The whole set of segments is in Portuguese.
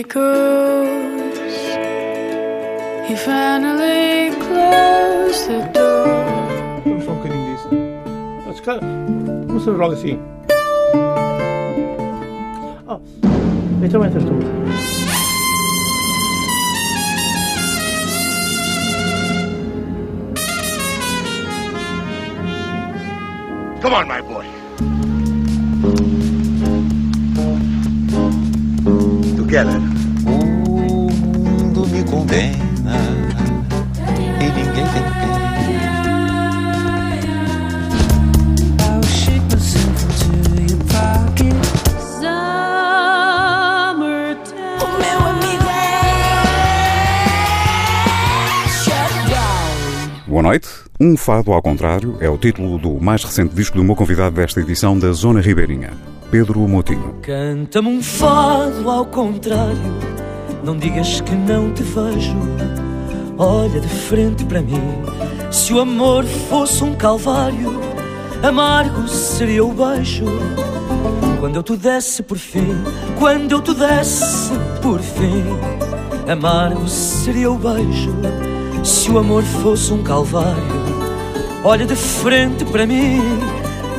echoes. He finally closed the door. Vamos só um bocadinho disso. Ah, se calhar, começamos logo assim. Oh, então entras tu. Come on, my boy. Together. Condena e ninguém tem pena. I'll shake myself into your pocket. Summertime. O meu amigo Shutdown. Boa noite. Um Fado ao Contrário é o título do mais recente disco do meu convidado desta edição da Zona Ribeirinha, Pedro Motinho. Canta-me um fado ao contrário. Não digas que não te vejo. Olha de frente para mim. Se o amor fosse um calvário, amargo seria o beijo. Quando eu te desse por fim, quando eu te desse por fim, amargo seria o beijo. Se o amor fosse um calvário, olha de frente para mim.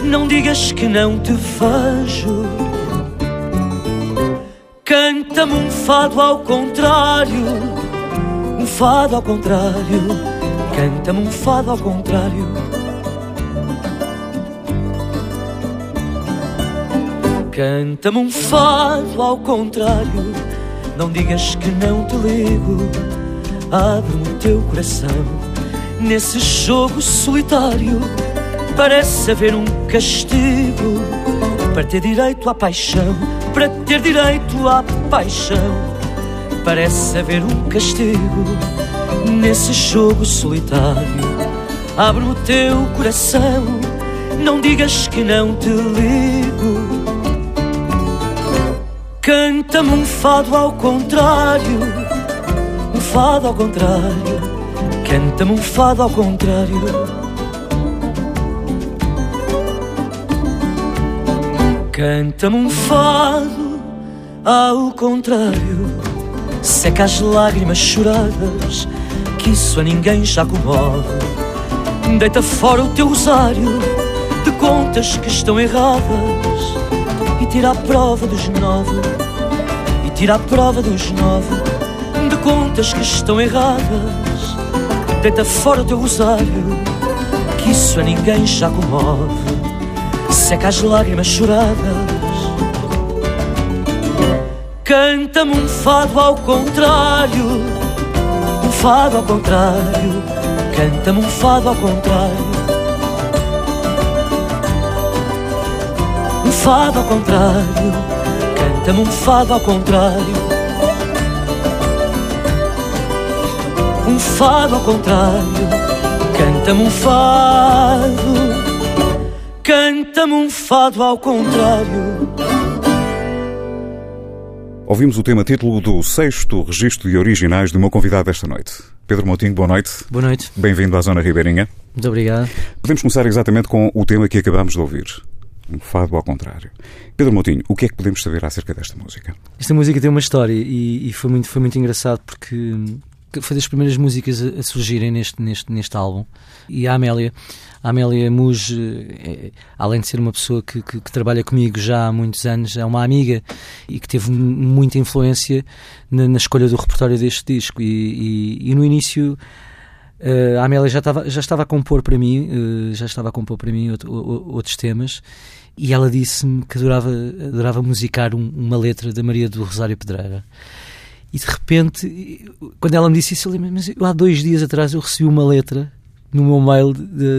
Não digas que não te vejo. Canta-me um fado ao contrário, um fado ao contrário. Canta-me um fado ao contrário. Canta-me um fado ao contrário. Não digas que não te ligo. Abre-me o teu coração nesse jogo solitário. Parece haver um castigo para ter direito à paixão. Para ter direito à paixão. Parece haver um castigo nesse jogo solitário. Abre-me o teu coração. Não digas que não te ligo. Canta-me um fado ao contrário, um fado ao contrário. Canta-me um fado ao contrário. Canta-me um fado ao contrário. Seca as lágrimas choradas, que isso a ninguém já comove. Deita fora o teu rosário de contas que estão erradas e tira a prova dos nove. E tira a prova dos nove de contas que estão erradas. Deita fora o teu rosário, que isso a ninguém já comove. Seca as lágrimas choradas. Canta-me um fado ao contrário, um fado ao contrário. Canta-me um fado ao contrário. Um fado ao contrário, canta-me um fado ao contrário. Um fado ao contrário, canta-me um fado. Canta-me um fado ao contrário. Ouvimos o tema título do sexto registro de originais do meu convidado desta noite. Pedro Motinho, boa noite. Boa noite, Bem-vindo à Zona Ribeirinha. muito obrigado. Podemos começar exatamente com o tema que acabamos de ouvir. Um Fado ao Contrário. Pedro Motinho, o que é que podemos saber acerca desta música? Esta música tem uma história e, e foi, muito, foi muito engraçado porque hum, foi das primeiras músicas a, surgirem neste, neste, neste álbum. E a Amélia, a Amélia Muj, eh, é, além de ser uma pessoa que, que, que trabalha comigo já há muitos anos, é uma amiga e que teve muita influência na, na escolha do repertório deste disco. E, e- e no início. eh, a Amélia já estava, já estava a compor para mim, eh, já estava a compor para mim outro- outros temas, e ela disse-me que adorava, adorava musicar um- uma letra da Maria do Rosário Pedreira. E de repente, quando ela me disse isso, eu lembro, mas eu há dois dias atrás eu recebi uma letra no meu mail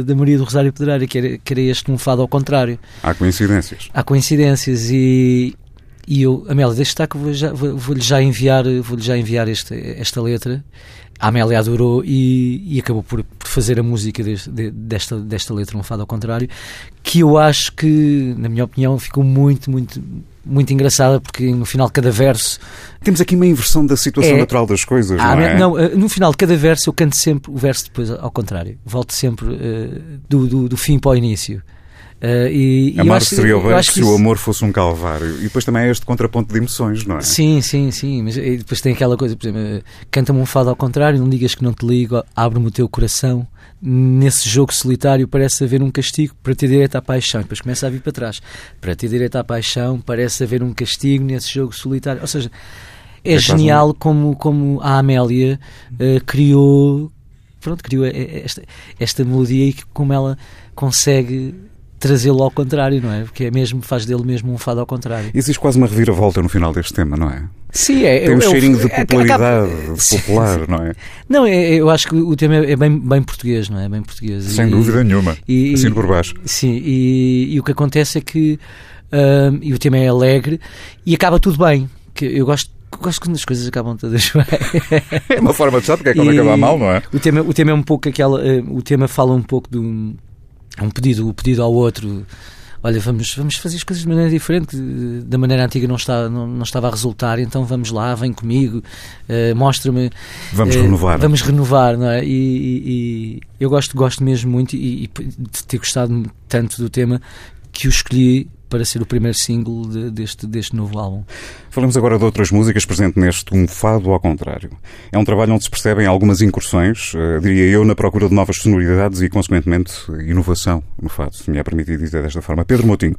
da Maria do Rosário Pedreira, que era, que era este um fado ao contrário. Há coincidências. Há coincidências e, e eu, Amélia, deixa estar que eu vou já- vou- vou-lhe já enviar, vou-lhe já enviar esta, esta letra. A Amélia adorou e, e acabou por, por fazer a música deste- de- desta, desta letra, um fado ao contrário, que eu acho que, na minha opinião, ficou muito, muito, muito engraçada, porque no final de cada verso Temos aqui uma inversão da situação É. natural das coisas, ah, não é? não, eh, no final de cada verso eu canto sempre o verso depois ao contrário. Volto sempre eh, do, do, do fim para o início. Uh, e, e Amar acho- seria o eu acho que se o isso- amor fosse um calvário. E depois também há este contraponto de emoções, não é? Sim, sim, sim. Mas e depois tem aquela coisa, por exemplo, canta-me um fado ao contrário, não digas que não te ligo, abre-me o teu coração. Nesse jogo solitário parece haver um castigo para ter direito à paixão. E depois começa a vir para trás. Para ter direito à paixão parece haver um castigo nesse jogo solitário. Ou seja, é, É genial como, como a Amélia eh, criou, pronto, criou esta, esta melodia e como ela consegue trazê-lo ao contrário, não é? Porque é mesmo, faz dele mesmo um fado ao contrário. Existe quase uma reviravolta no final deste tema, não é? Sim, é, Tem um é- é- cheirinho de é- popularidade, acaba- de popular, não é? Não, é- eu acho que o tema é bem, bem português, não é? Bem português. Sem E- dúvida nenhuma. e- Assino por baixo. Sim, e, e o que acontece é que ahm, e o tema é alegre e acaba tudo bem. Que eu gosto, gosto quando as coisas acabam todas bem. É uma forma de estar, porque é quando E acabar mal, não é? O tema, o tema é um pouco aquela. eh, o tema fala um pouco de um, é um pedido, o pedido ao outro. Olha, vamos, vamos fazer as coisas de maneira diferente, da maneira antiga não, está, não, não estava a resultar, então vamos lá, vem comigo, eh, mostra-me. Vamos eh, renovar. Vamos renovar, não é? E, e- e eu gosto, gosto mesmo muito e, e de ter gostado tanto do tema que o escolhi para ser o primeiro single de- deste, deste novo álbum. Falamos agora de outras músicas presente neste Um Fado ao Contrário. É um trabalho onde se percebem algumas incursões, eh, diria eu, na procura de novas sonoridades e, consequentemente, inovação no fado, se me é permitido dizer desta forma. Pedro Moutinho,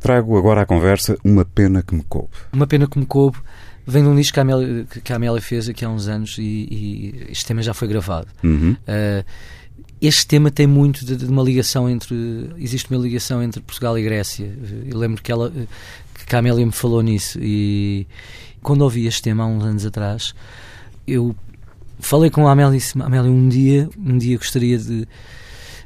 trago agora à conversa Uma Pena que me coube. Uma pena que me coube. Vem de um disco que a Amélia, que a Amélia fez aqui há uns anos e, e este tema já foi gravado. Uhum. Uh, este tema tem muito de, de uma ligação entre. Existe uma ligação entre Portugal e Grécia. Eu lembro que, ela, que a Amélia me falou nisso. E quando ouvi este tema há uns anos atrás, eu falei com a Amélia e disse: Amélia, um dia, um dia gostaria de,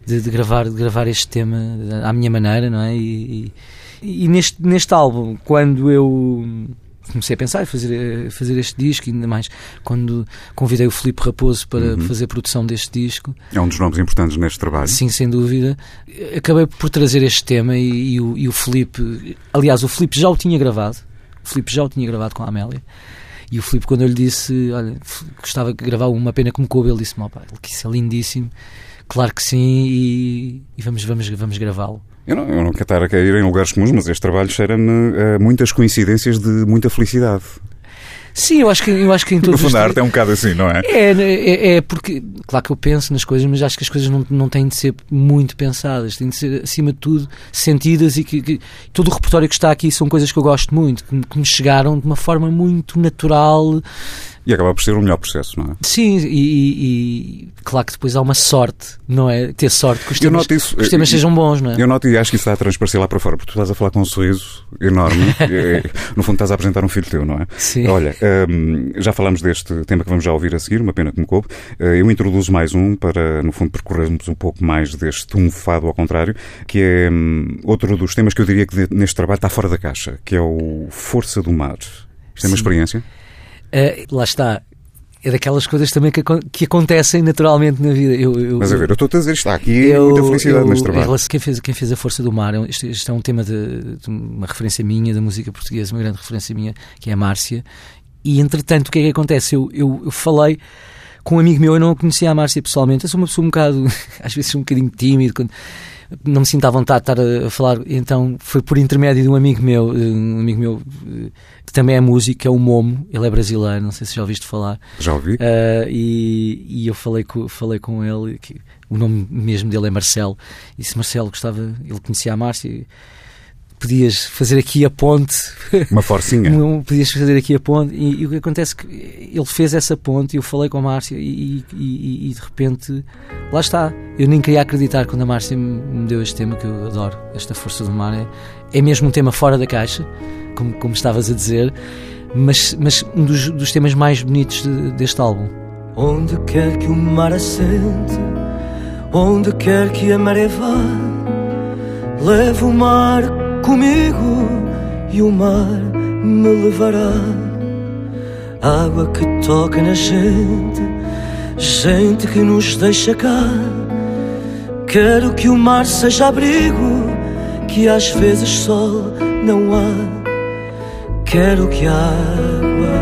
de, de gravar, de gravar este tema à minha maneira, não é? E, e, e neste, neste álbum, quando eu comecei a pensar em fazer, fazer este disco, ainda mais quando convidei o Filipe Raposo para fazer a produção deste disco. É um dos nomes importantes neste trabalho. Sim, sem dúvida. Acabei por trazer este tema e, e o, e o Filipe, aliás, o Filipe já o tinha gravado. O Filipe já o tinha gravado com a Amélia. E o Filipe, quando eu lhe disse, olha, gostava de gravar uma pena que me coube, ele disse-me, que isso é lindíssimo. Claro que sim, e, e vamos, vamos, vamos gravá-lo. Eu não, eu não quero estar a cair em lugares comuns, mas este trabalho cheira-me a muitas coincidências de muita felicidade. Sim, eu acho que, eu acho que em No todos fundo, os a arte é um bocado assim, não é? É, é, é porque, claro que eu penso nas coisas, mas acho que as coisas não, não têm de ser muito pensadas, têm de ser, acima de tudo, sentidas e que, que todo o repertório que está aqui são coisas que eu gosto muito, que, que me chegaram de uma forma muito natural. E acaba por ser o melhor processo, não é? Sim, e, e- e claro que depois há uma sorte, não é? Ter sorte que os temas, isso. que os temas Eu- sejam bons, não é? Eu noto e acho que isso está a transparecer lá para fora, porque tu estás a falar com um sorriso enorme. É, no fundo, estás a apresentar um filho teu, não é? Sim. Olha, hum, já falámos deste tema que vamos já ouvir a seguir, uma pena que me coube. Eh, eu introduzo mais um para, no fundo, percorrermos um pouco mais deste um fado ao contrário, que é hum, outro dos temas que eu diria que neste trabalho está fora da caixa, que é o Força do Mar. Isto é uma Sim. experiência? Eh, lá está. É daquelas coisas também que, que acontecem naturalmente na vida. Eu, eu- Mas a ver, eu estou a dizer, está aqui Eu- muita felicidade eu- neste trabalho. relação- Quem fez, quem fez A Força do Mar, é isto, isto é um tema de, de uma referência minha da música portuguesa, uma grande referência minha, que é a Márcia. E entretanto, o que é que acontece? Eu, eu, eu falei com um amigo meu, eu não conhecia a Márcia pessoalmente, eu sou uma pessoa um bocado, às vezes um bocadinho tímido, quando não me sinto à vontade de estar a, a falar, então foi por intermédio de um amigo meu, eh, um amigo meu eh, que também é músico, que é o Momo, ele é brasileiro, não sei se já ouviste falar. Já ouvi? Uh, e, e eu falei com, falei com ele, que o nome mesmo dele é Marcelo, e disse Marcelo gostava, ele conhecia a Márcia, e podias fazer aqui a ponte, Uma forcinha. podias fazer aqui a ponte, e, e o que acontece é que ele fez essa ponte, e eu falei com a Márcia, e, e- e- e de repente, lá está. Eu nem queria acreditar quando a Márcia me deu este tema, que eu adoro, esta Força do Mar, é, é mesmo um tema fora da caixa, como, como estavas a dizer, mas, mas um dos, dos temas mais bonitos de- deste álbum. Onde quer que o mar assente, onde quer que a maré vá, levo o mar comigo e o mar me levará. Água que toca na gente, gente que nos deixa cá. Quero que o mar seja abrigo, que às vezes sol não há. Quero que a água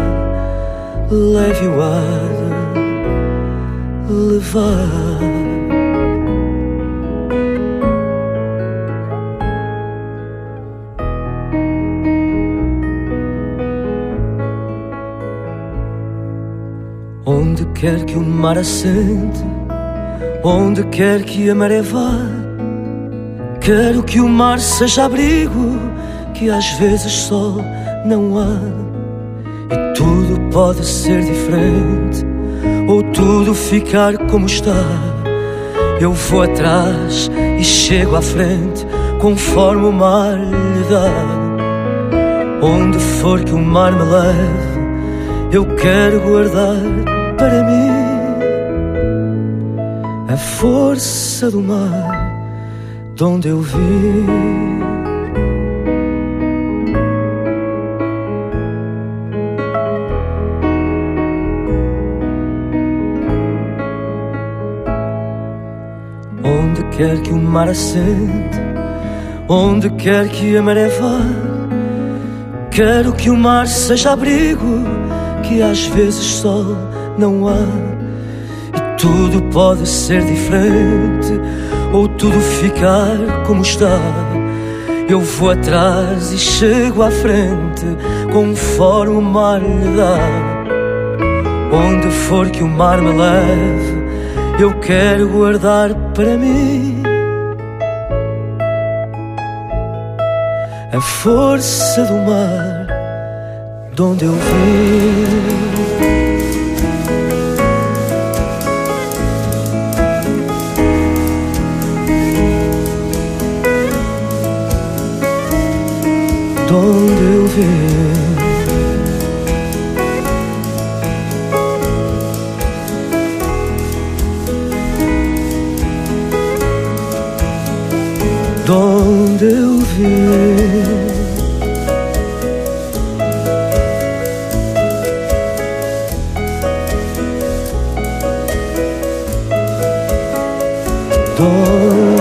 leve o ar levar. Quer que o mar assente, onde quer que a maré vá, quero que o mar seja abrigo, que às vezes só não há. E tudo pode ser diferente, ou tudo ficar como está. Eu vou atrás e chego à frente, conforme o mar lhe dá. Onde for que o mar me leve, eu quero guardar para mim a força do mar de onde eu vim. Onde quer que o mar assente, onde quer que a maré vá, quero que o mar seja abrigo, que às vezes só não há. E tudo pode ser diferente, ou tudo ficar como está. Eu vou atrás e chego à frente, conforme o mar lhe dá. Onde for que o mar me leve, eu quero guardar para mim a força do mar de onde eu vim. Onde eu vim. De onde eu vim. De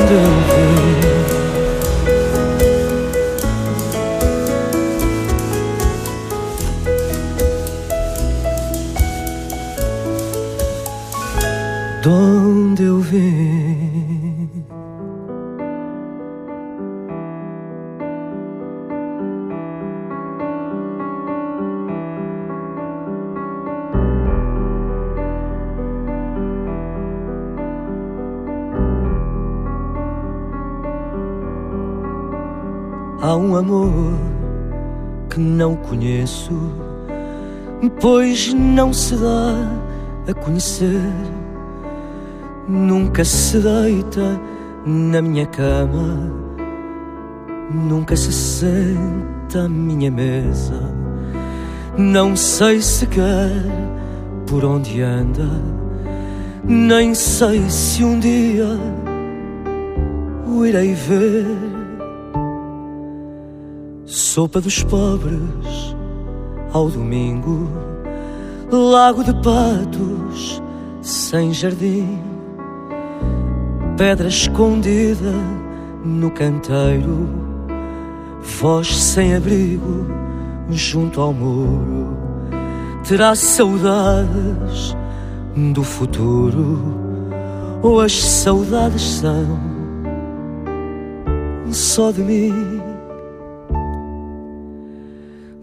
não conheço, pois não se dá a conhecer nunca se deita na minha cama, nunca se senta à minha mesa. Não sei sequer por onde anda, nem sei se um dia o irei ver. Sopa dos pobres ao domingo, lago de patos sem jardim pedra escondida no canteiro, voz sem abrigo junto ao muro. Terá saudades do futuro, ou as saudades são só de mim?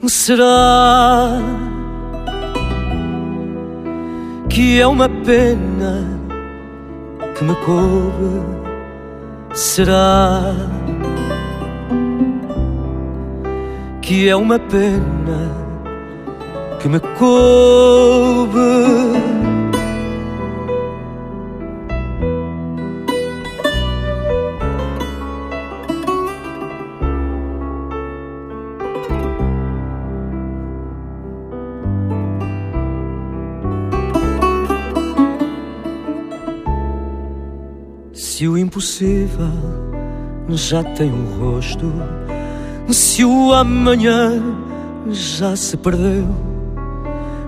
Será que é uma pena? que me coube será que é uma pena que me coube. Impossível já tem um rosto, se o amanhã já se perdeu,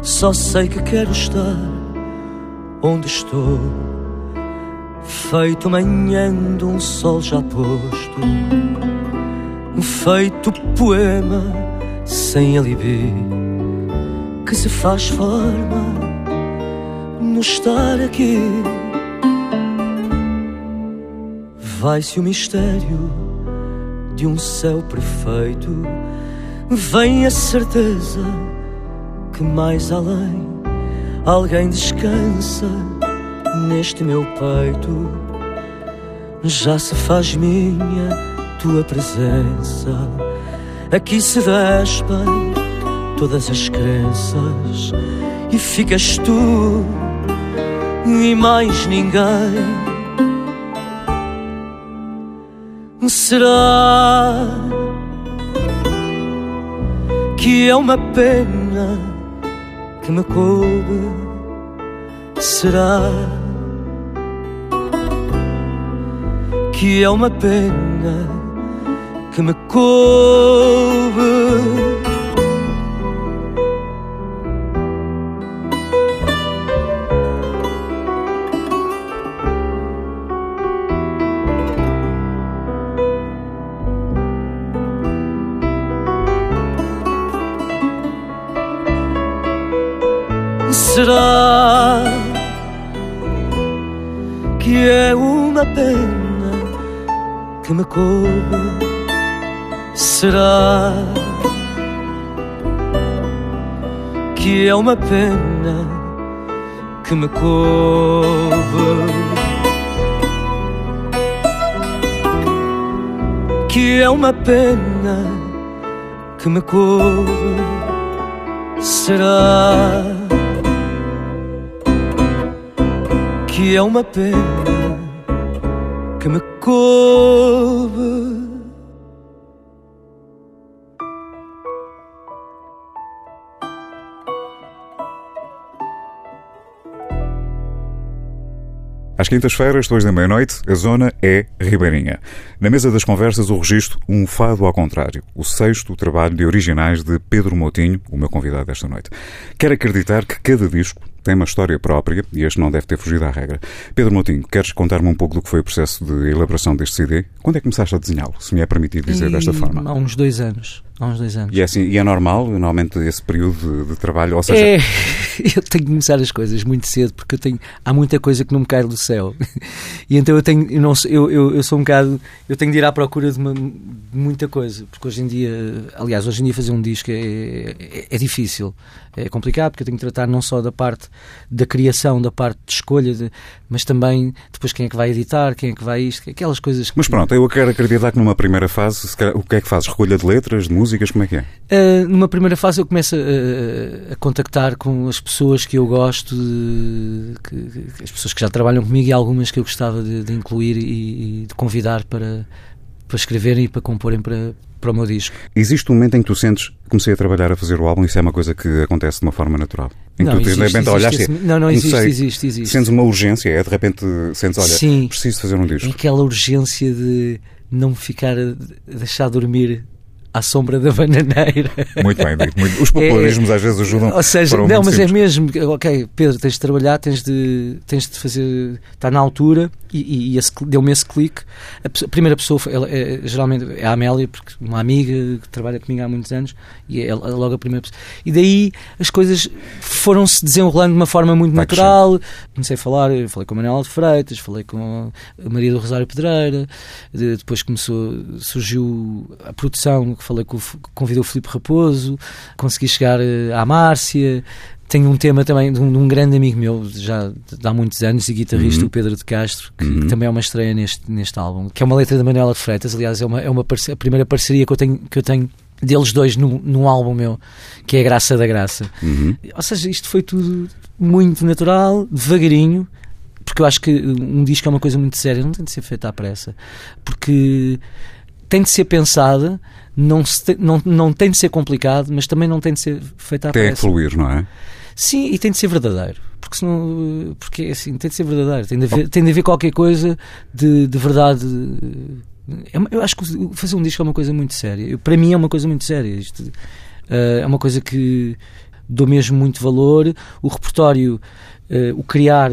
só sei que quero estar onde estou, feito manhã de um sol já posto, feito poema sem alibi, que se faz forma no estar aqui. Vai-se o mistério de um céu perfeito, vem a certeza que mais além Alguém descansa neste meu peito. Já se faz minha tua presença. Aqui se despem todas as crenças e ficas tu e mais ninguém. Será que é uma pena que me coube? Será que é uma pena que me coube? Que me coube? Será que é uma pena que me coube? Que é uma pena que me coube? Será? que é uma pena coube. Às quintas-feiras, depois da meia-noite, a zona é Ribeirinha. Na mesa das conversas, o registro Um Fado ao Contrário, o sexto trabalho de originais de Pedro Moutinho, o meu convidado desta noite. Quero acreditar que cada disco tem uma história própria e este não deve ter fugido à regra. Pedro Moutinho, queres contar-me um pouco do que foi o processo de elaboração deste CD? Quando é que começaste a desenhá-lo, se me é permitido dizer E desta forma? Há uns dois anos. Há uns dois anos. E é, assim, e é normal, normalmente, esse período de, de trabalho? Ou seja, É, eu tenho que começar as coisas muito cedo porque eu tenho, há muita coisa que não me cai do céu. E então eu tenho, eu, não, eu, eu, eu sou um bocado, eu tenho de ir à procura de, uma- de muita coisa. Porque hoje em dia, aliás, hoje em dia fazer um disco é, é, é difícil. É complicado porque eu tenho que tratar não só da parte da criação, da parte de escolha, de- mas também depois quem é que vai editar, quem é que vai isto, aquelas coisas que. Mas pronto, eu quero acreditar que numa primeira fase, se calhar, o que é que fazes? Recolha de letras, de músicas, como é que é? Uh, numa primeira fase eu começo a, a contactar com as pessoas que eu gosto, de- que- que- as pessoas que já trabalham comigo e algumas que eu gostava de, de incluir e, e de convidar para, para escreverem e para comporem para, para o meu disco. Existe um momento em que tu sentes, comecei a trabalhar a fazer o álbum, isso é uma coisa que acontece de uma forma natural. Em que Não, tu de existe, repente existe olhaste esse- não, não, existe, sei, existe, existe. Sentes uma urgência, é de repente sentes, olha, Sim. preciso fazer um É disco. aquela urgência de não ficar a a deixar dormir à sombra da bananeira. Muito bem dito. muito- Os popularismos às vezes ajudam. Ou seja, para um não, mas simples. é mesmo, ok, Pedro, tens de trabalhar, tens de, tens de fazer, está na altura e, e- deu-me esse clique. A, primeira pessoa, ela, é, geralmente é a Amélia, porque uma amiga que trabalha comigo há muitos anos e é logo a primeira pessoa. E daí as coisas foram-se desenrolando de uma forma muito Vai natural. Comecei a falar, falei com a Manuela de Freitas, falei com a Maria do Rosário Pedreira, de- depois começou, surgiu a produção, que falei com, o convidou o Filipe Raposo, consegui chegar eh, à Márcia. Tenho um tema também de um, de um grande amigo meu, já de há muitos anos, e guitarrista, Uhum. o Pedro de Castro, que Uhum. também é uma estreia neste, neste álbum, que é uma letra da Manuela de Freitas. Aliás, é, uma, é uma a primeira parceria que eu tenho, que eu tenho deles dois num, num álbum meu, que é a Graça da Graça. Uhum. Ou seja, isto foi tudo muito natural, devagarinho, porque eu acho que um disco é uma coisa muito séria, não tem de ser feita à pressa, porque tem de ser pensada, não, se não, não tem de ser complicado, mas também não tem de ser feita à Tem que pressa. fluir, não é? Sim, e tem de ser verdadeiro. Porque senão, porque é assim, tem de ser verdadeiro. Tem de haver, tem de haver qualquer coisa de, de verdade. É Eu acho que fazer um disco é uma coisa muito séria. Eu- Para mim é uma coisa muito séria. Isto, eh, é uma coisa que dou mesmo muito valor. O repertório, eh, o criar,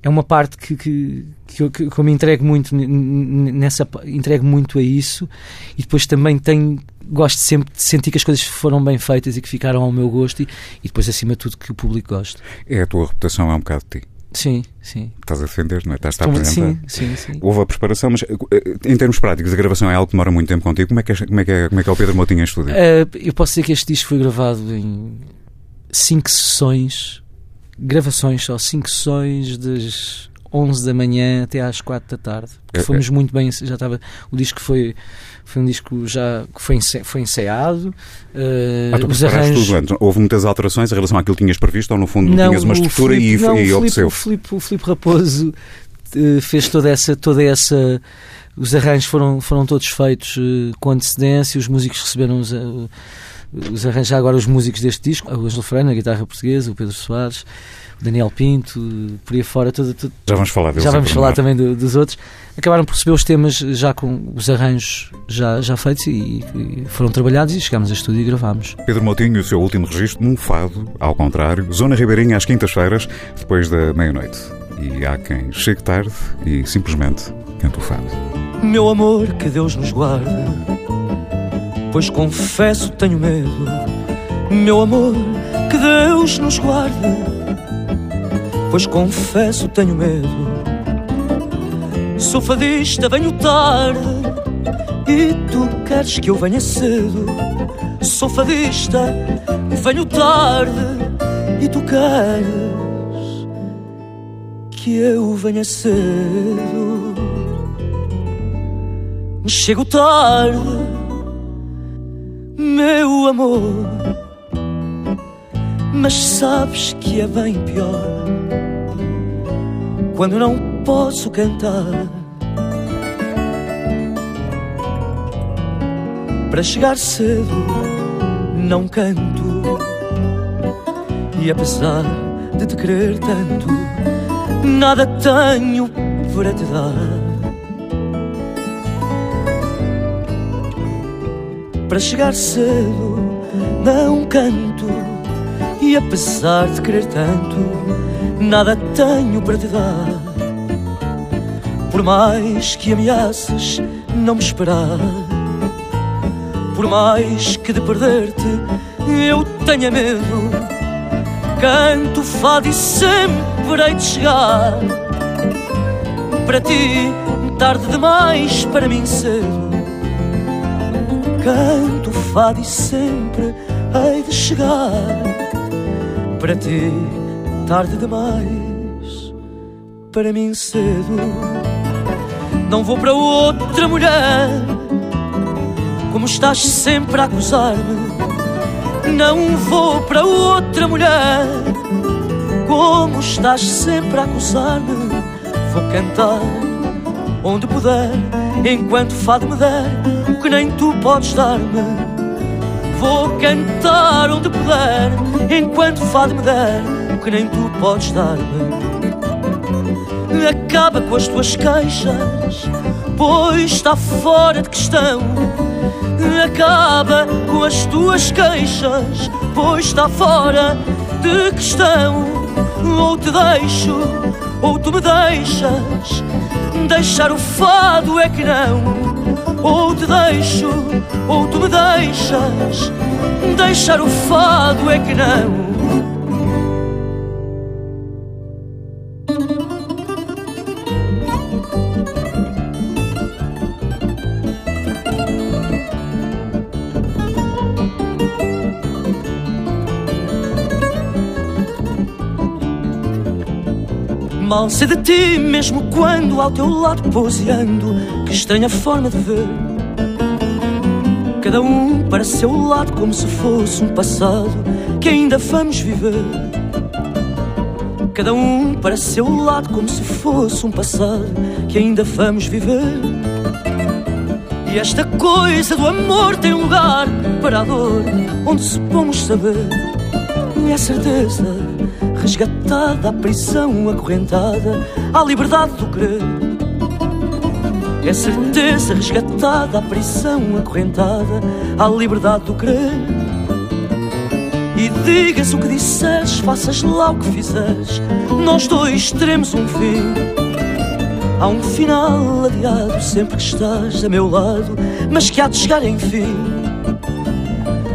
é uma parte que, que, que, eu, que eu me entrego muito nessa entrego muito a isso e depois também tenho gosto sempre de sentir que as coisas foram bem feitas e que ficaram ao meu gosto e, e depois acima de tudo que o público goste. É a tua reputação, é um bocado de ti. Sim, sim. Estás a defender, não é? Estás a apresentar. sim, sim, sim. Houve a preparação, mas eh, em termos práticos, a gravação é algo que demora muito tempo contigo. Como é que é, como é, que é, como é, que é o Pedro Moutinho em estúdio? Eh, eu posso dizer que este disco foi gravado em cinco sessões gravações, só cinco sessões das 11 da manhã até às 4 da tarde. É, Fomos muito bem, já estava, o disco foi, foi um disco já que foi, ence- foi ensaiado, eh, Ah, tu os arranjos... tudo antes. Houve muitas alterações em relação àquilo que tinhas previsto ou no fundo tinhas uma estrutura Filipe- e, não, e o Filipe-? O Filipe, o Filipe Raposo eh, fez toda essa, toda essa. Os arranjos foram, foram todos feitos eh, com antecedência, os músicos receberam os, eh, os arranjos, já agora os músicos deste disco, o Ângelo Freire na guitarra portuguesa, o Pedro Soares, o Daniel Pinto, por aí fora, todo, todo- Já vamos falar deles. já vamos falar também do- dos outros. Acabaram por receber os temas já com os arranjos já, já feitos e, e foram trabalhados e chegámos a estúdio e gravámos. Pedro Moutinho, o seu último registro num fado, ao contrário, Zona Ribeirinha às quintas-feiras, depois da meia-noite. E há quem chegue tarde e simplesmente canta o fado. Meu amor, que Deus nos guarde, pois confesso tenho medo. Meu amor, que Deus nos guarde, pois confesso tenho medo. Sou fadista, venho tarde, e tu queres que eu venha cedo. Sou fadista, venho tarde, e tu queres que eu venha cedo. Chego tarde, meu amor. Mas sabes que é bem pior quando não posso cantar. Para chegar cedo, não canto. E apesar de te querer tanto, nada tenho para te dar. Para chegar cedo não canto. E apesar de querer tanto nada tenho para te dar. Por mais que ameaces não me esperar por mais que de perder-te eu tenha medo canto fado e sempre hei de chegar. Para ti tarde demais para mim cedo canto fado e sempre hei de chegar. Para ti tarde demais para mim cedo. Não vou para outra mulher como estás sempre a acusar-me. Não vou para outra mulher como estás sempre a acusar-me. Vou cantar onde puder enquanto fado me der o que nem tu podes dar-me. Vou cantar onde puder, enquanto fado me der o que nem tu podes dar-me. Acaba com as tuas queixas, pois está fora de questão. Acaba com as tuas queixas, pois está fora de questão. Ou te deixo, ou tu me deixas. Deixar o fado é que não. Ou te deixo, ou tu me deixas. Deixar o fado é que não. Mal sei de ti, mesmo quando ao teu lado poseando, que estranha forma de ver. Cada um para seu lado, como se fosse um passado que ainda vamos viver. Cada um para seu lado, como se fosse um passado que ainda vamos viver. E esta coisa do amor tem lugar para a dor, onde supomos saber. E a certeza resgatada à prisão acorrentada, à liberdade do querer. É certeza resgatada à prisão acorrentada, à liberdade do querer. E digas o que disseres, faças lá o que fizeres, nós dois teremos um fim. Há um final adiado sempre que estás a meu lado, mas que há de chegar enfim.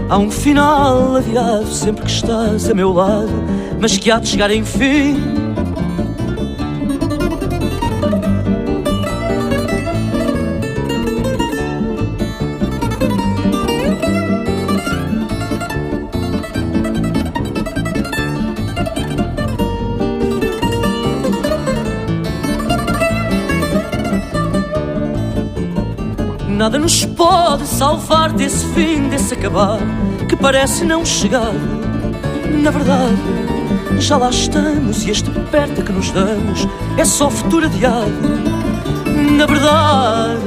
Há um final adiado sempre que estás a meu lado, mas que há de chegar em fim. Nada nos pode salvar desse fim, desse acabar que parece não chegar. Na verdade, já lá estamos e este perto que nos damos é só futuro adiado. Na verdade,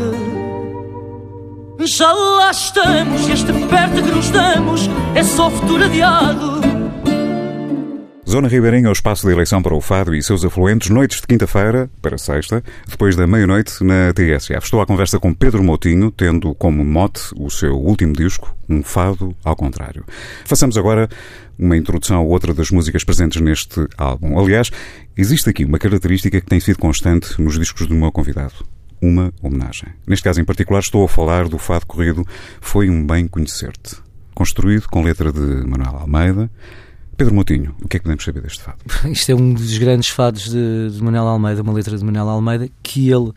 já lá estamos e este perto que nos damos é só futuro adiado. Zona Ribeirinha é o espaço de eleição para o Fado e seus afluentes, noites de quinta-feira para sexta, depois da meia-noite na TSF. Estou à conversa com Pedro Moutinho, tendo como mote o seu último disco, Um Fado ao Contrário. Façamos agora uma introdução a outra das músicas presentes neste álbum. Aliás, existe aqui uma característica que tem sido constante nos discos do meu convidado. Uma homenagem. Neste caso em particular, estou a falar do Fado Corrido Foi um Bem Conhecer-te. Construído com letra de Manuel Almeida, Pedro Moutinho, o que é que podemos saber deste fado? Isto é um dos grandes fados de, de Manuel Almeida, uma letra de Manuel Almeida que ele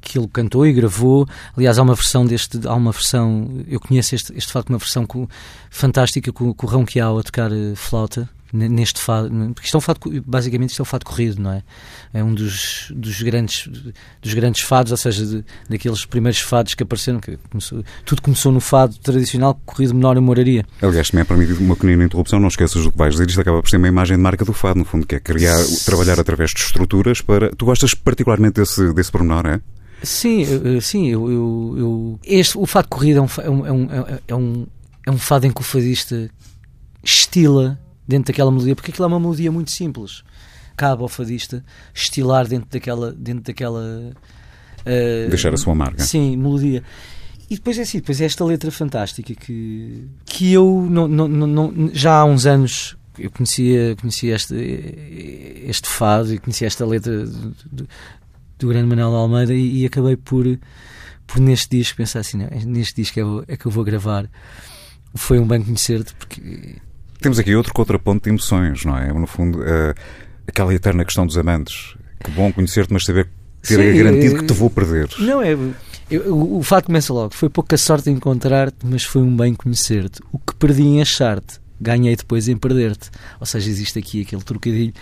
que ele cantou e gravou. Aliás, há uma versão deste, há uma versão, eu conheço este, este fado, uma versão com, fantástica com, com o Rão Quiao a tocar uh, flauta neste fado, porque isto é um fado, basicamente isto é um fado corrido, não é? É um dos, dos, grandes, dos grandes fados, ou seja, de, daqueles primeiros fados que apareceram, que começou, tudo começou no fado tradicional, corrido menor e moraria. Aliás, também é permitido uma pequena interrupção, não esqueças do que vais dizer, isto acaba por ser uma imagem de marca do fado, no fundo, que é criar, trabalhar através de estruturas para... Tu gostas particularmente desse, desse pormenor, é? Sim, sim, eu, eu, eu, este, o fado corrido é um, é um, é um, é um fado em que o fadista estila dentro daquela melodia, porque aquilo é uma melodia muito simples. Cabe ao fadista estilar dentro daquela. Dentro daquela uh, Deixar a sua marca. Sim, melodia. E depois é assim, depois é esta letra fantástica que, que eu não, não, não, já há uns anos eu conhecia, conhecia este, este fado e conhecia esta letra do, do, do grande Manuel de Almeida e, e, acabei por, por neste disco pensar assim, não, neste disco é, é que eu vou gravar. Foi um bem conhecer-te porque temos aqui outro contraponto de emoções, não é? No fundo, uh, aquela eterna questão dos amantes. Que bom conhecer-te, mas saber ter Sim, garantido que te vou perder. Não é. Eu, o, fato começa logo. Foi pouca sorte encontrar-te, mas foi um bem conhecer-te. O que perdi em achar-te, ganhei depois em perder-te. Ou seja, existe aqui aquele trocadilho.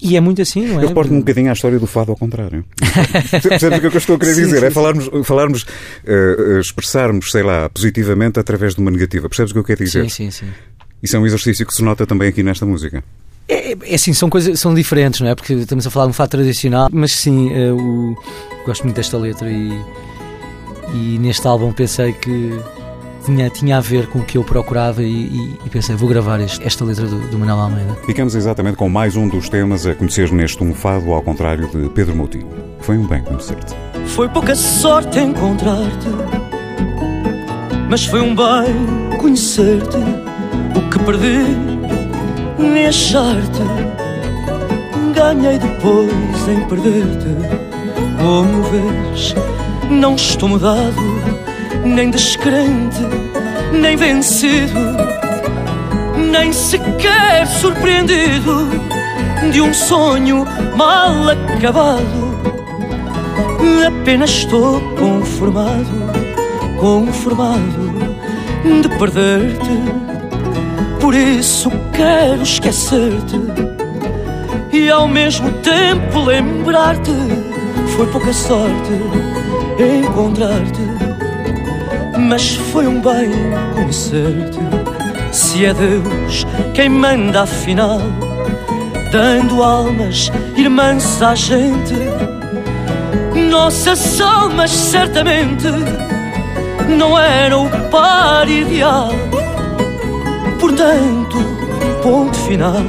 E é muito assim, não é? Eu reporto-me um bocadinho à história do fado ao contrário. Percebes o que eu estou a querer sim, dizer? Sim, é falarmos, falarmos uh, expressarmos, sei lá, positivamente através de uma negativa. Percebes o que eu quero dizer? Sim, sim, sim. Isso é um exercício que se nota também aqui nesta música. É, é assim, são coisas são diferentes, não é? Porque estamos a falar de um fato tradicional, mas sim, eu é, gosto muito desta letra e, e neste álbum pensei que tinha, tinha a ver com o que eu procurava e, e, e pensei, vou gravar este, esta letra do, do Manuel Almeida. Ficamos exatamente com mais um dos temas a conhecer neste Um Fado, ao contrário de Pedro Moutinho. Foi um bem conhecer-te. Foi pouca sorte encontrar-te, mas foi um bem conhecer-te o que perdi nem achar-te Ganhei depois em perder-te. Como vês, não estou mudado Nem descrente, nem vencido Nem sequer surpreendido De um sonho mal acabado. Apenas estou conformado Conformado de perder-te por isso quero esquecer-te e ao mesmo tempo lembrar-te. Foi pouca sorte encontrar-te, mas foi um bem conhecer-te. Se é Deus quem manda afinal, dando almas irmãs à gente, nossas almas certamente não eram o par ideal portanto, ponto final.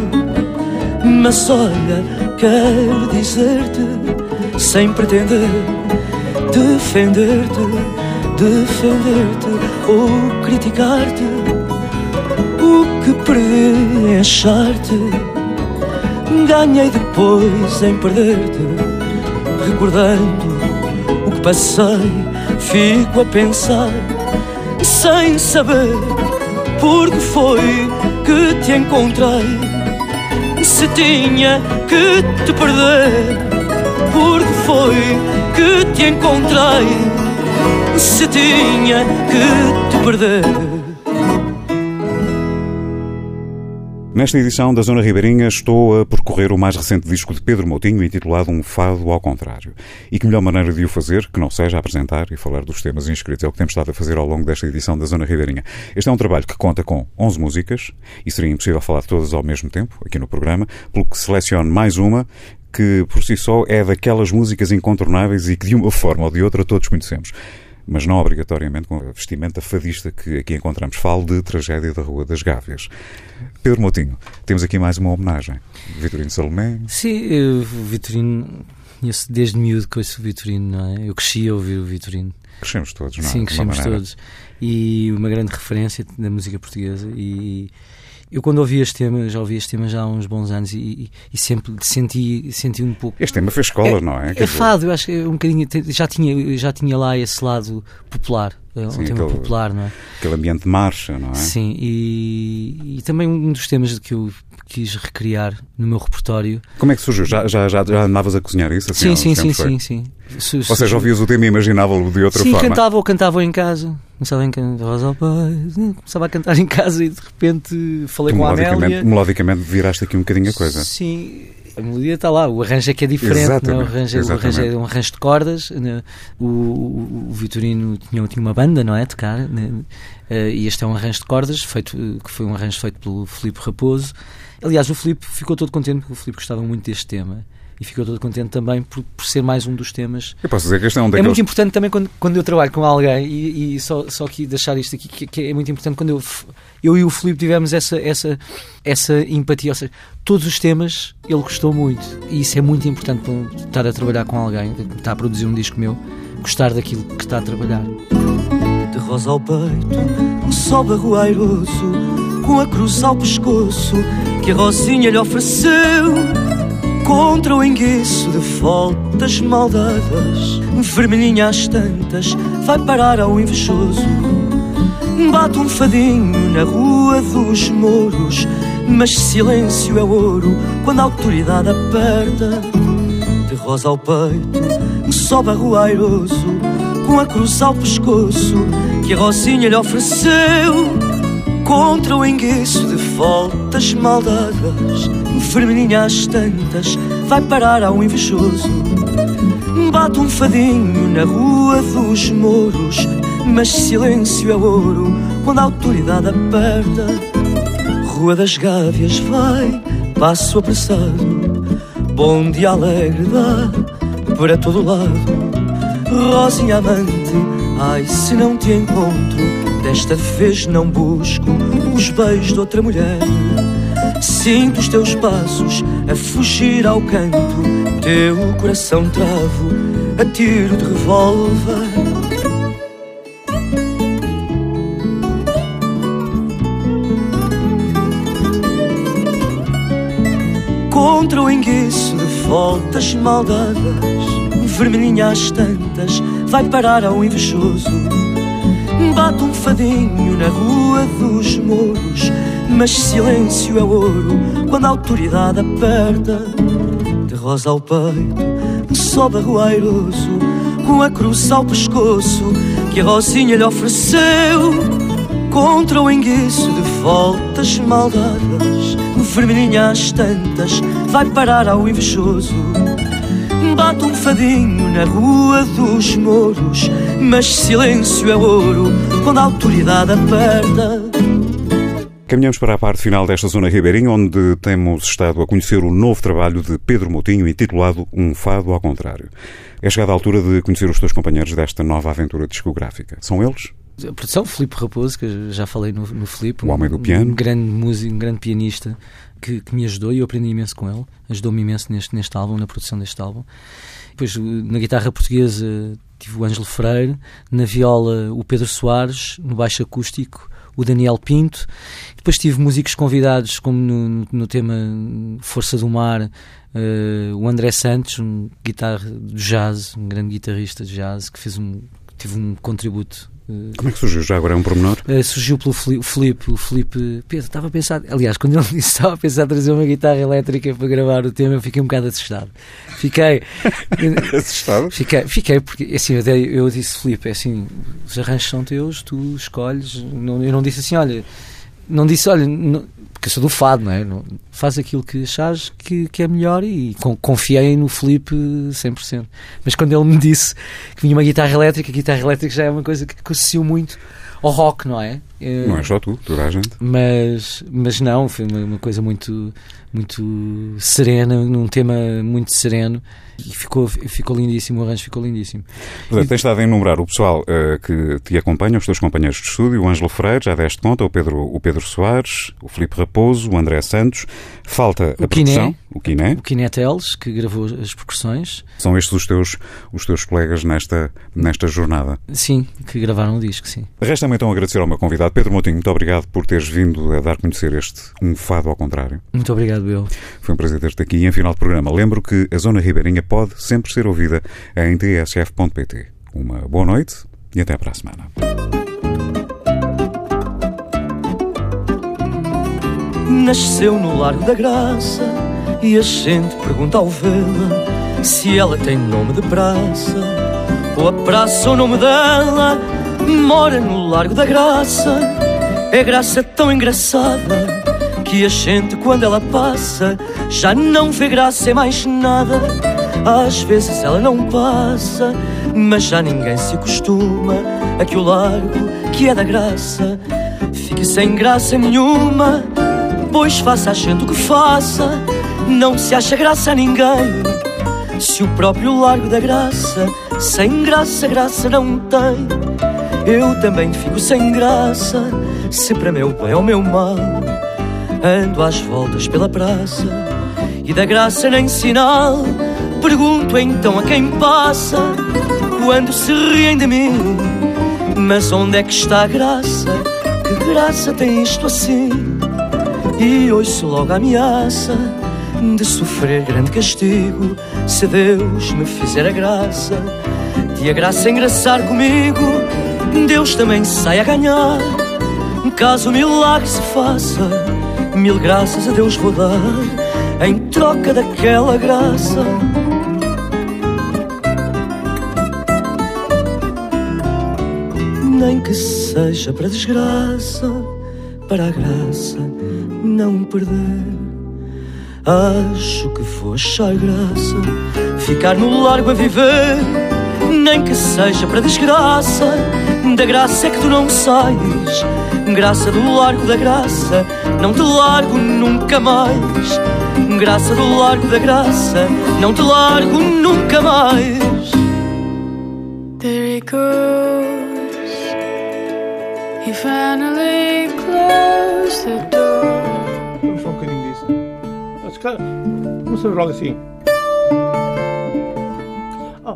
Mas olha, quero dizer-te, sem pretender defender-te, defender-te ou criticar-te, o que perdi em achar-te, ganhei depois em perder-te, recordando o que passei, fico a pensar, sem saber porque foi que te encontrei. Se tinha que te perder, porque foi que te encontrei. Se tinha que te perder. Nesta edição da Zona Ribeirinha estou a percorrer o mais recente disco de Pedro Moutinho, intitulado Um Fado ao Contrário. E que melhor maneira de o fazer que não seja apresentar e falar dos temas inscritos. É o que temos estado a fazer ao longo desta edição da Zona Ribeirinha. Este é um trabalho que conta com 11 músicas, e seria impossível falar todas ao mesmo tempo, aqui no programa, pelo que seleciono mais uma que, por si só, é daquelas músicas incontornáveis e que, de uma forma ou de outra, todos conhecemos mas não obrigatoriamente com a vestimenta fadista que aqui encontramos. Falo de Tragédia da Rua das Gávias. Pedro Moutinho, temos aqui mais uma homenagem. Vitorino Salomé. Sim, Vitorino, desde miúdo que ouço o Vitorino, não é? Eu cresci a ouvir o Vitorino. Crescemos todos, não é? Sim, crescemos todos. E uma grande referência da música portuguesa e eu quando ouvi este tema, já ouvi este tema já há uns bons anos e, e, e sempre senti, senti um pouco. Este tema fez escola, é, não é? É dizer... fado, eu acho que é um bocadinho. Já tinha, já tinha lá esse lado popular. É um Sim, tema aquele, popular, não é? Aquele ambiente de marcha, não é? Sim, e, e também um dos temas que eu quis recriar no meu repertório. Como é que surgiu? Já, já, já, já andavas a cozinhar isso? Assim, sim, sim, sim, sim, sim. Ou seja, ouvias o tema e imaginava-o de outra sim, forma? Sim, cantava ou cantava em casa. Começava, em, começava a cantar em casa e de repente falei com a Amélia. Melodicamente viraste aqui um bocadinho a coisa. Sim, a melodia está lá, o arranjo é que é diferente, não? É? O, arranjo, o arranjo é um arranjo de cordas. Né? O, o, o, Vitorino tinha, tinha uma banda, não é? Tocar, né? uh, e este é um arranjo de cordas, feito, que foi um arranjo feito pelo Filipe Raposo. Aliás, o Filipe ficou todo contente porque o Filipe gostava muito deste tema e ficou todo contente também por, por, ser mais um dos temas. Eu posso dizer que este é um daqueles... É muito importante também quando, quando eu trabalho com alguém, e, e só, só aqui deixar isto aqui, que, que, é muito importante quando eu, eu e o Filipe tivemos essa, essa, essa empatia, ou seja, todos os temas ele gostou muito, e isso é muito importante para estar a trabalhar com alguém, que está a produzir um disco meu, gostar daquilo que está a trabalhar. De rosa ao peito, um sol barroeiroso, com a cruz ao pescoço, que a Rosinha lhe ofereceu contra o enguiço de faltas maldadas. Vermelhinha às tantas, vai parar ao invejoso. Bate um fadinho na rua dos mouros, mas silêncio é ouro quando a autoridade aperta. De rosa ao peito, sobe arruairoso, com a cruz ao pescoço que a Rosinha lhe ofereceu contra o enguiço de faltas maldadas. Vermelhinha às tantas, vai parar ao invejoso. Bate um fadinho na rua dos mouros, mas silêncio é ouro quando a autoridade aperta. Rua das Gávias vai, passo apressado, bom dia alegre dá para todo lado. Rosinha amante, ai se não te encontro Desta vez não busco os beijos de outra mulher. Sinto os teus passos a fugir ao canto, teu coração travo a tiro de revólver. Contra o enguiço de voltas maldadas, vermelhinha às tantas, vai parar ao invejoso Bate um fadinho na rua dos mouros Mas silêncio é ouro quando a autoridade aperta De rosa ao peito, sobe arruairoso Com a cruz ao pescoço que a Rosinha lhe ofereceu Contra o enguiço de voltas maldadas. Vermelhinha às tantas, vai parar ao invejoso Bate um fadinho na rua dos mouros Mas silêncio é ouro quando a autoridade aperta Caminhamos para a parte final desta zona ribeirinha, onde temos estado a conhecer o novo trabalho de Pedro Moutinho, intitulado Um Fado ao Contrário. É chegada a altura de conhecer os teus companheiros desta nova aventura discográfica. São eles? A produção, Filipe Raposo, que já falei no, no Filipe. O homem do piano. Um grande músico, um grande pianista que, que me ajudou e eu aprendi imenso com ele. Ajudou-me imenso neste, neste álbum, na produção deste álbum. Depois, na guitarra portuguesa, tive o Ângelo Freire, na viola, o Pedro Soares, no baixo acústico, o Daniel Pinto. Depois tive músicos convidados, como no, no tema Força do Mar, uh, o André Santos, um guitarra de jazz, um grande guitarrista de jazz, que fez um, tive um contributo como é que surgiu? Já agora é um pormenor? Uh, surgiu pelo Filipe. O Filipe, Pedro, estava a pensar. Aliás, quando ele disse estava a pensar em trazer uma guitarra elétrica para gravar o tema, eu fiquei um bocado assustado. Fiquei. assustado? Fiquei, fiquei porque assim, eu, eu disse, Filipe, é assim, os arranjos são teus, tu escolhes. Não, eu não disse assim, olha. Não disse, olha. Não, porque eu sou do fado, não é? Não- Faz aquilo que achares que, que é melhor e con- confiei no Filipe 100%. Mas quando ele me disse que vinha uma guitarra elétrica, a guitarra elétrica já é uma coisa que, que associo muito ao rock, não é? Eh, Não é só tu, toda a gente. mas, mas não, foi uma, uma coisa muito, muito serena, num tema muito sereno e ficou, ficou lindíssimo, o arranjo ficou lindíssimo. Portanto, tens estado a enumerar o pessoal eh, que te acompanha, os teus companheiros de estúdio, o Ângelo Freire, já deste conta, o Pedro, o Pedro Soares, o Filipe Raposo, o André Santos. Falta a O Quiné. produção, o Quiné. O Kineteles, que gravou as percussões, São estes os teus, os teus colegas nesta, nesta jornada. sim, que gravaram o disco, sim. Resta-me então agradecer ao meu convidado, Pedro Moutinho. Muito obrigado por teres vindo a dar a conhecer este Um Fado ao Contrário. Muito obrigado, eu. Foi um prazer ter-te aqui. E em final de programa, lembro que a Zona Ribeirinha pode sempre ser ouvida em tsf.pt. Uma boa noite e até para a semana. Nasceu no Largo da Graça e a gente pergunta ao vê-la se ela tem nome de praça ou a praça o nome dela. Mora no Largo da Graça, é graça tão engraçada que a gente quando ela passa já não vê graça em mais nada. Às vezes ela não passa, mas já ninguém se acostuma a que o largo que é da graça fique sem graça nenhuma. Pois faça a gente o que faça, não se acha graça a ninguém. Se o próprio largo da graça, sem graça, graça não tem. Eu também fico sem graça, se para meu bem ou meu mal. Ando às voltas pela praça e da graça nem sinal. Pergunto então a quem passa quando se riem de mim. Mas onde é que está a graça? Que graça tem isto assim? E ouço logo a ameaça de sofrer grande castigo se Deus me fizer a graça de a graça engraçar comigo. Deus também sai a ganhar caso o milagre se faça. Mil graças a Deus vou dar em troca daquela graça. Nem que seja para desgraça, para a graça não perder. Acho que vou achar graça ficar no largo a viver, nem que seja para desgraça. Da graça é que tu não sais, graça do largo da graça, não te largo nunca mais. Graça do largo da graça, não te largo nunca mais. There he goes. He finally closed the door. Vamos só um bocadinho disso. Calhar, Começamos logo assim. Ah,